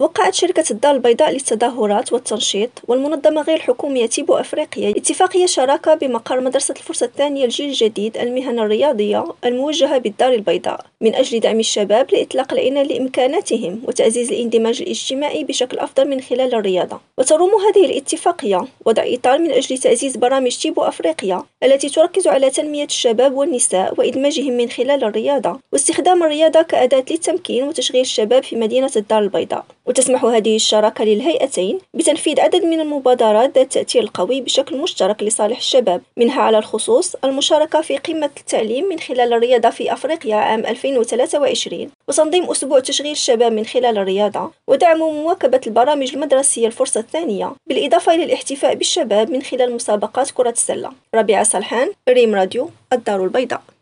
وقعت شركة الدار البيضاء للتظاهرات والتنشيط والمنظمة غير الحكومية تيبو أفريقيا اتفاقية شراكة بمقر مدرسة الفرصة الثانية الجيل الجديد المهن الرياضية الموجهة بالدار البيضاء من أجل دعم الشباب لإطلاق العنان لإمكاناتهم وتعزيز الاندماج الاجتماعي بشكل أفضل من خلال الرياضة. وتروم هذه الاتفاقية وضع إطار من أجل تعزيز برامج تيبو أفريقيا التي تركز على تنمية الشباب والنساء وإدماجهم من خلال الرياضة واستخدام الرياضة كأداة للتمكين وتشغيل الشباب في مدينة الدار البيضاء. وتسمح هذه الشراكة للهيئتين بتنفيذ عدد من المبادرات ذات التأثير القوي بشكل مشترك لصالح الشباب منها على الخصوص المشاركة في قمة التعليم من خلال الرياضة في أفريقيا عام 2023 وتنظيم أسبوع تشغيل الشباب من خلال الرياضة ودعم ومواكبة البرامج المدرسية الفرصة الثانية بالإضافة إلى الاحتفاء بالشباب من خلال مسابقات كرة السلة. ربيعة صلحان ريم راديو الدار البيضاء.